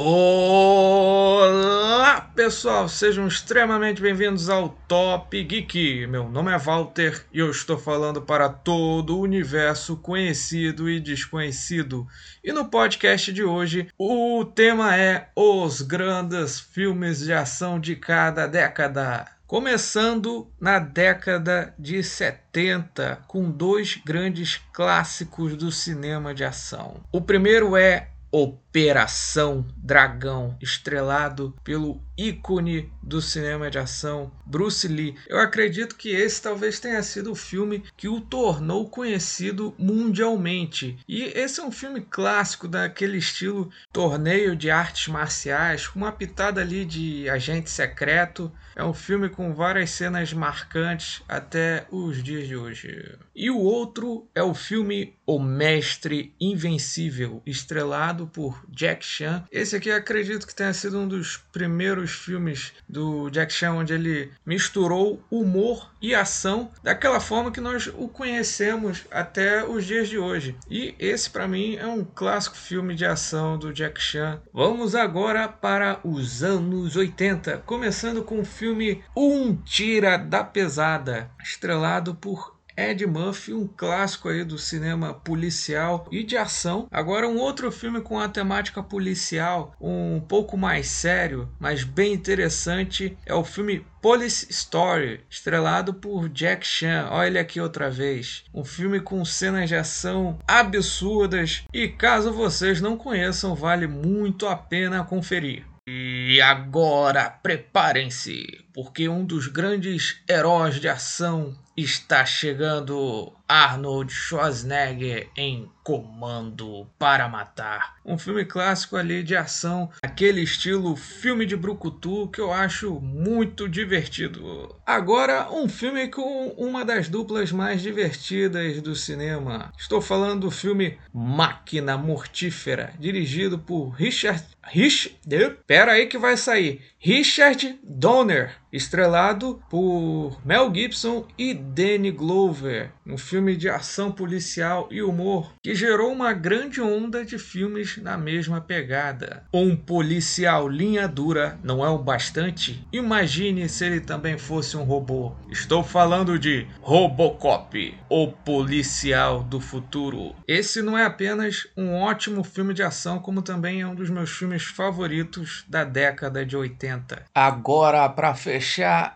Olá pessoal, sejam extremamente bem-vindos ao Top Geek. Meu nome é Walter e eu estou falando para todo o universo conhecido e desconhecido. E no podcast de hoje, o tema é os grandes filmes de ação de cada década. Começando na década de 70, com dois grandes clássicos do cinema de ação. O primeiro é Operação Dragão, estrelado pelo ícone do cinema de ação, Bruce Lee. Eu acredito que esse talvez tenha sido o filme que o tornou conhecido mundialmente. E esse é um filme clássico daquele estilo torneio de artes marciais, com uma pitada ali de agente secreto. É um filme com várias cenas marcantes até os dias de hoje. E o outro é o filme O Mestre Invencível, estrelado por Jack Chan. Esse aqui acredito que tenha sido um dos primeiros primeiros filmes do Jack Chan, onde ele misturou humor e ação daquela forma que nós o conhecemos até os dias de hoje. E esse, para mim, é um clássico filme de ação do Jack Chan. Vamos agora para os anos 80, começando com o filme Um Tira da Pesada, estrelado por Ed Murphy, um clássico aí do cinema policial e de ação. Agora um outro filme com a temática policial, um pouco mais sério, mas bem interessante, é o filme Police Story, estrelado por Jack Chan. Olha ele aqui outra vez. Um filme com cenas de ação absurdas e caso vocês não conheçam, vale muito a pena conferir. E agora preparem-se, porque um dos grandes heróis de ação está chegando Arnold Schwarzenegger em Comando para Matar. Um filme clássico ali de ação, aquele estilo filme de brucutu que eu acho muito divertido. Agora, um filme com uma das duplas mais divertidas do cinema. Estou falando do filme Máquina Mortífera, dirigido por Richard Rich, pera aí que vai sair. Richard Donner, estrelado por Mel Gibson e Danny Glover, um filme de ação policial e humor que gerou uma grande onda de filmes na mesma pegada. Um policial linha dura não é o bastante? Imagine se ele também fosse um robô. Estou falando de Robocop, o policial do futuro. Esse não é apenas um ótimo filme de ação, como também é um dos meus filmes favoritos da década de 80. Agora, para fechar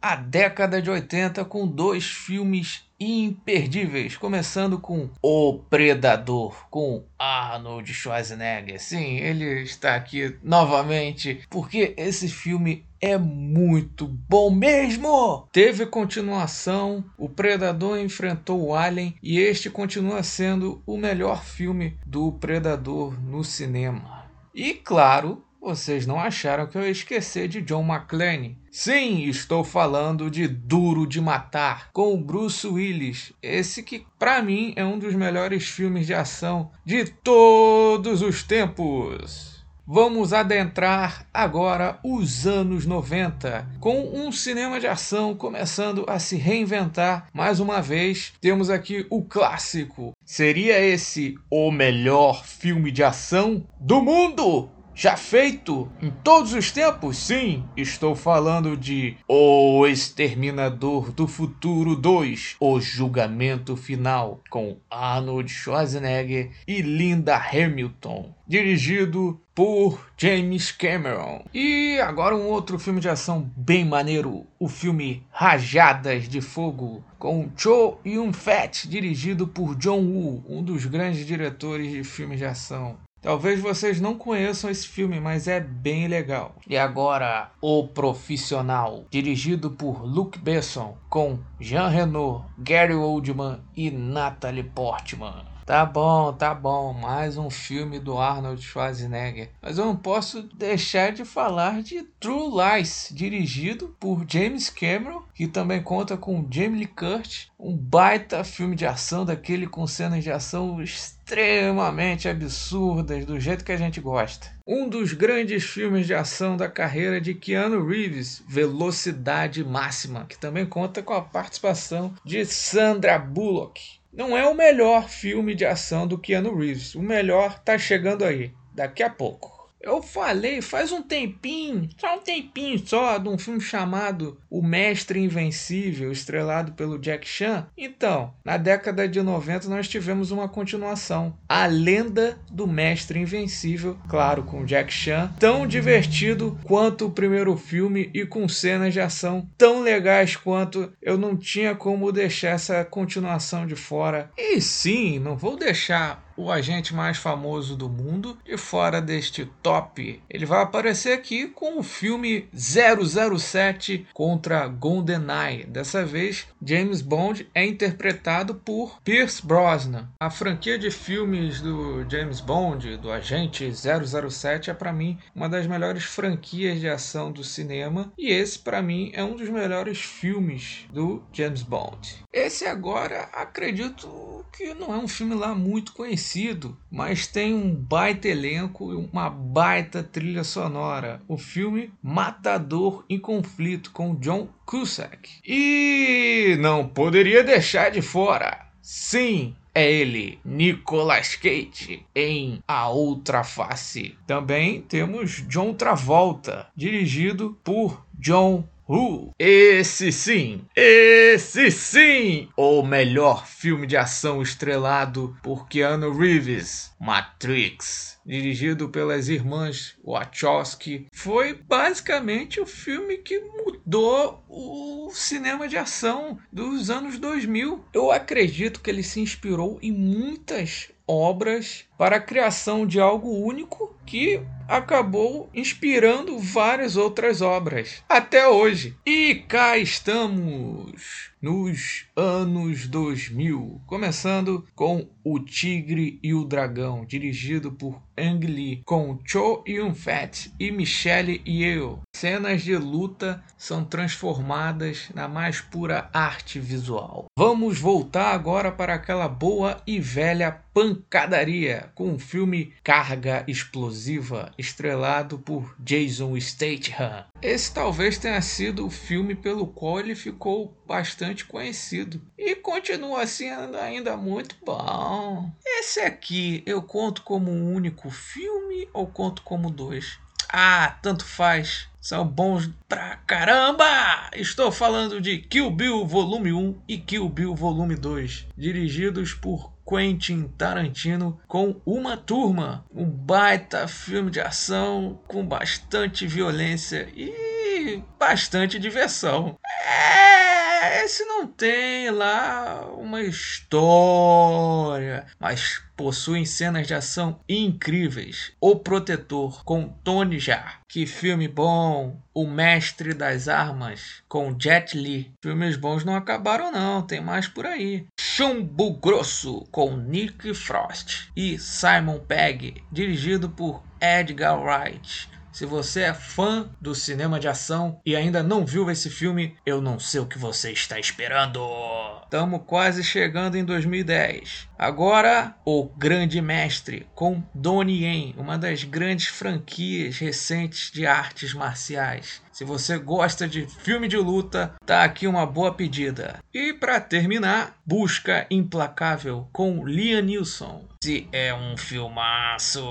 a década de 80 com dois filmes imperdíveis, começando com O Predador, com Arnold Schwarzenegger. Sim, ele está aqui novamente, porque esse filme é muito bom mesmo. Teve continuação, O Predador enfrentou o Alien e este continua sendo o melhor filme do Predador no cinema. E claro, vocês não acharam que eu ia esquecer de John McClane? Sim, estou falando de Duro de Matar, com o Bruce Willis. Esse que, para mim, é um dos melhores filmes de ação de todos os tempos. Vamos adentrar agora os anos 90, com um cinema de ação começando a se reinventar mais uma vez. Temos aqui o clássico. Seria esse o melhor filme de ação do mundo? Já feito em todos os tempos? Sim, estou falando de O Exterminador do Futuro 2, O Julgamento Final, com Arnold Schwarzenegger e Linda Hamilton, dirigido por James Cameron. E agora um outro filme de ação bem maneiro, o filme Rajadas de Fogo, com Cho Yun-fat, dirigido por John Woo, um dos grandes diretores de filmes de ação. Talvez vocês não conheçam esse filme, mas é bem legal. E agora, O Profissional, dirigido por Luc Besson, com Jean Reno, Gary Oldman e Natalie Portman. Tá bom, tá bom, mais um filme do Arnold Schwarzenegger. Mas eu não posso deixar de falar de True Lies, dirigido por James Cameron, que também conta com Jamie Lee Curtis, um baita filme de ação daquele com cenas de ação extremamente absurdas, do jeito que a gente gosta. Um dos grandes filmes de ação da carreira de Keanu Reeves, Velocidade Máxima, que também conta com a participação de Sandra Bullock não é o melhor filme de ação do Keanu Reeves. O melhor tá chegando aí, daqui a pouco. Eu falei faz um tempinho, só um tempinho só, de um filme chamado O Mestre Invencível, estrelado pelo Jack Chan. Então, na década de 90 nós tivemos uma continuação, A Lenda do Mestre Invencível, claro, com Jack Chan, tão divertido quanto o primeiro filme e com cenas de ação tão legais quanto eu não tinha como deixar essa continuação de fora. E sim, não vou deixar o agente mais famoso do mundo de fora deste top. Ele vai aparecer aqui com o filme 007 contra GoldenEye. Dessa vez, James Bond é interpretado por Pierce Brosnan. A franquia de filmes do James Bond, do agente 007, é para mim uma das melhores franquias de ação do cinema e esse para mim é um dos melhores filmes do James Bond. Esse agora acredito que não é um filme lá muito conhecido conhecido, mas tem um baita elenco e uma baita trilha sonora. O filme Matador em Conflito com John Cusack. E não poderia deixar de fora. Sim, é ele, Nicolas Cage, em A Outra Face. Também temos John Travolta, dirigido por John Uh, esse sim, esse sim, o melhor filme de ação estrelado por Keanu Reeves, Matrix, dirigido pelas irmãs Wachowski, foi basicamente o filme que mudou o cinema de ação dos anos 2000. Eu acredito que ele se inspirou em muitas obras para a criação de algo único que acabou inspirando várias outras obras até hoje. E cá estamos nos anos 2000, começando com O Tigre e o Dragão, dirigido por Ang Lee, com Cho Yun-fat e Michelle Yeoh. Cenas de luta são transformadas na mais pura arte visual. Vamos voltar agora para aquela boa e velha pancadaria com o filme Carga Explosiva, estrelado por Jason Statham. Esse talvez tenha sido o filme pelo qual ele ficou bastante conhecido e continua sendo ainda muito bom. Esse aqui eu conto como um único filme ou conto como dois? Ah, tanto faz. São bons pra caramba! Estou falando de Kill Bill Volume 1 e Kill Bill Volume 2, dirigidos por Quentin Tarantino com Uma Turma, um baita filme de ação com bastante violência e bastante diversão. É, esse não tem lá uma história, mas possuem cenas de ação incríveis. O Protetor com Tony Jaa. Que filme bom! O Mestre das Armas com Jet Li. Filmes bons não acabaram não, tem mais por aí. Chumbo Grosso com Nick Frost e Simon Pegg, dirigido por Edgar Wright. Se você é fã do cinema de ação e ainda não viu esse filme, eu não sei o que você está esperando. Estamos quase chegando em 2010. Agora, O Grande Mestre, com Donnie Yen, uma das grandes franquias recentes de artes marciais. Se você gosta de filme de luta, tá aqui uma boa pedida. E para terminar, Busca Implacável com Liam Neeson. Se é um filmaço.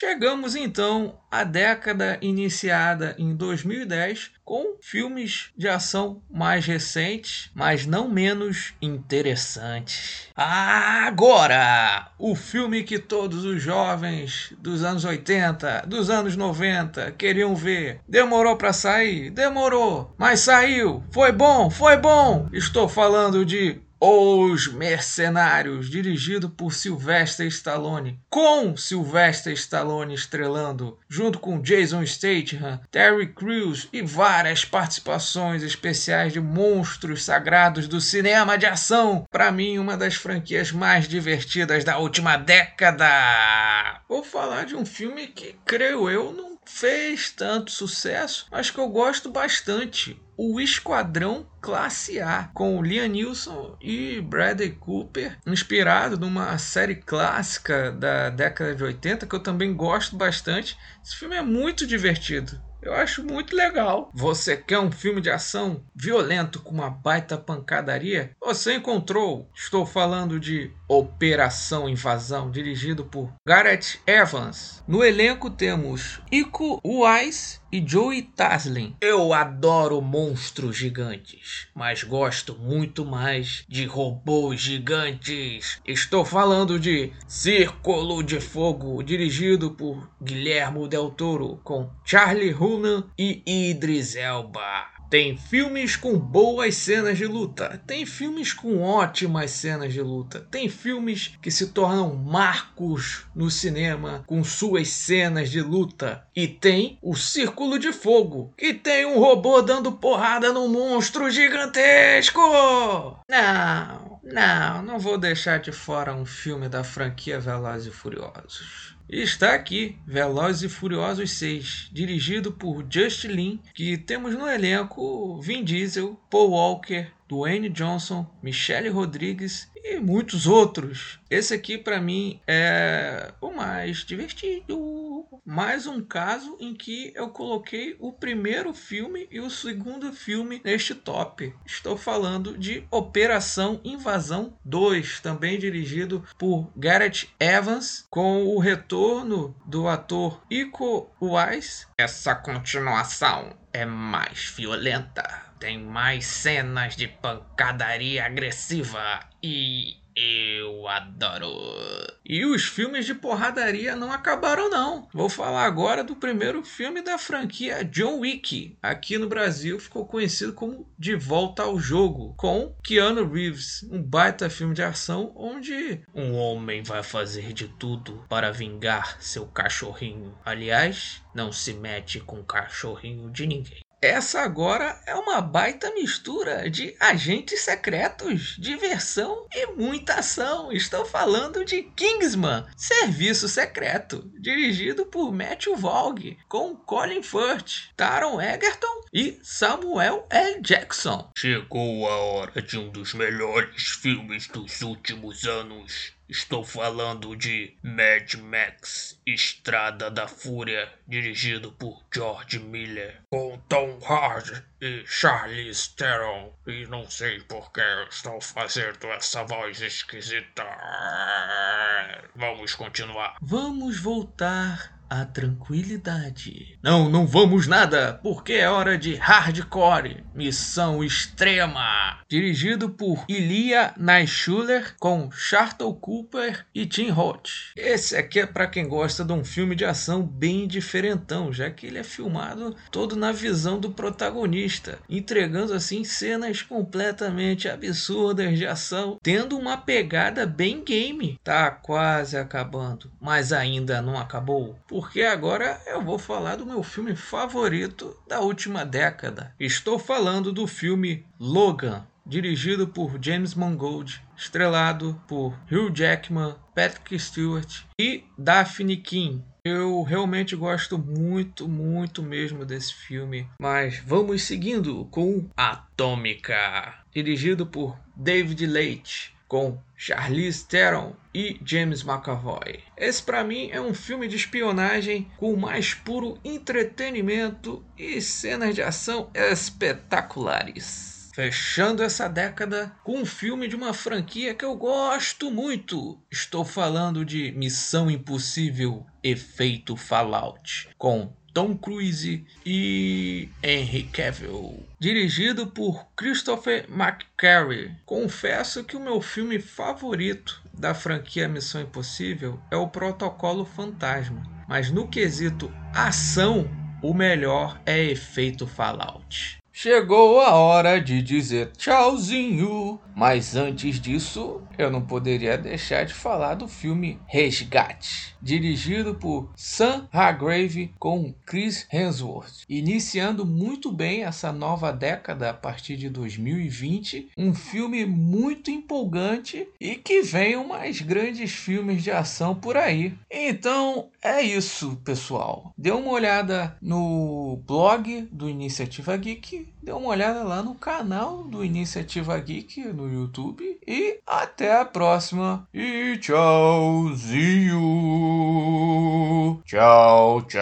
Chegamos então à década iniciada em 2010 com filmes de ação mais recentes, mas não menos interessantes. Agora, o filme que todos os jovens dos anos 80, dos anos 90 queriam ver. Demorou para sair? Demorou, mas saiu. Foi bom, foi bom. Estou falando de os Mercenários, dirigido por Sylvester Stallone, com Sylvester Stallone estrelando, junto com Jason Statham, Terry Crews e várias participações especiais de monstros sagrados do cinema de ação. Para mim, uma das franquias mais divertidas da última década. Vou falar de um filme que, creio eu, não fez tanto sucesso, mas que eu gosto bastante o Esquadrão Classe A, com Neeson e Bradley Cooper, inspirado numa série clássica da década de 80 que eu também gosto bastante. Esse filme é muito divertido. Eu acho muito legal. Você quer um filme de ação violento com uma baita pancadaria? Você encontrou. Estou falando de Operação Invasão, dirigido por Gareth Evans. No elenco temos Iko Uwais e Joey Taslin. Eu adoro monstros gigantes, mas gosto muito mais de robôs gigantes. Estou falando de Círculo de Fogo, dirigido por Guilherme Del Toro, com Charlie Hunnam e Idris Elba. Tem filmes com boas cenas de luta, tem filmes com ótimas cenas de luta, tem filmes que se tornam marcos no cinema com suas cenas de luta, e tem o Círculo de Fogo, que tem um robô dando porrada num monstro gigantesco. Não, não, não vou deixar de fora um filme da franquia Velozes e Furiosos. Está aqui, Velozes e Furiosos 6, dirigido por Just Lin, que temos no elenco Vin Diesel, Paul Walker, Dwayne Johnson, Michelle Rodrigues e muitos outros. Esse aqui para mim é o mais divertido. Mais um caso em que eu coloquei o primeiro filme e o segundo filme neste top. Estou falando de Operação Invasão 2, também dirigido por Gareth Evans, com o retorno do ator Iko Uwais. Essa continuação é mais violenta tem mais cenas de pancadaria agressiva e eu adoro. E os filmes de porradaria não acabaram não. Vou falar agora do primeiro filme da franquia John Wick. Aqui no Brasil ficou conhecido como De Volta ao Jogo, com Keanu Reeves, um baita filme de ação onde um homem vai fazer de tudo para vingar seu cachorrinho. Aliás, não se mete com o cachorrinho de ninguém. Essa agora é uma baita mistura de agentes secretos, diversão e muita ação. Estou falando de Kingsman, Serviço Secreto, dirigido por Matthew Vaughn, com Colin Firth, Taron Egerton e Samuel L. Jackson. Chegou a hora de um dos melhores filmes dos últimos anos. Estou falando de Mad Max Estrada da Fúria, dirigido por George Miller, com Tom Hardy e Charlize Theron. E não sei por que estou fazendo essa voz esquisita. Vamos continuar. Vamos voltar a tranquilidade. Não, não vamos nada, porque é hora de hardcore, missão extrema, dirigido por Ilia Naishuller com Charlton Cooper e Tim Roth. Esse aqui é para quem gosta de um filme de ação bem diferentão, já que ele é filmado todo na visão do protagonista, entregando assim cenas completamente absurdas de ação, tendo uma pegada bem game. Tá quase acabando, mas ainda não acabou. Por porque agora eu vou falar do meu filme favorito da última década. Estou falando do filme Logan, dirigido por James Mangold, estrelado por Hugh Jackman, Patrick Stewart e Daphne King. Eu realmente gosto muito, muito mesmo desse filme. Mas vamos seguindo com Atômica, dirigido por David Leitch com Charlize Theron e James McAvoy. Esse para mim é um filme de espionagem com o mais puro entretenimento e cenas de ação espetaculares. Fechando essa década com um filme de uma franquia que eu gosto muito. Estou falando de Missão Impossível Efeito Fallout, com Tom Cruise e Henry Cavill. Dirigido por Christopher McQuarrie. Confesso que o meu filme favorito da franquia Missão Impossível é o Protocolo Fantasma. Mas no quesito ação, o melhor é Efeito Fallout. Chegou a hora de dizer tchauzinho, mas antes disso, eu não poderia deixar de falar do filme Resgate, dirigido por Sam Hargrave com Chris Hemsworth, iniciando muito bem essa nova década a partir de 2020, um filme muito empolgante e que venham mais grandes filmes de ação por aí. Então, é isso, pessoal. Dê uma olhada no blog do Iniciativa Geek dê uma olhada lá no canal do Iniciativa Geek no YouTube. E até a próxima. E tchauzinho. Tchau, tchau.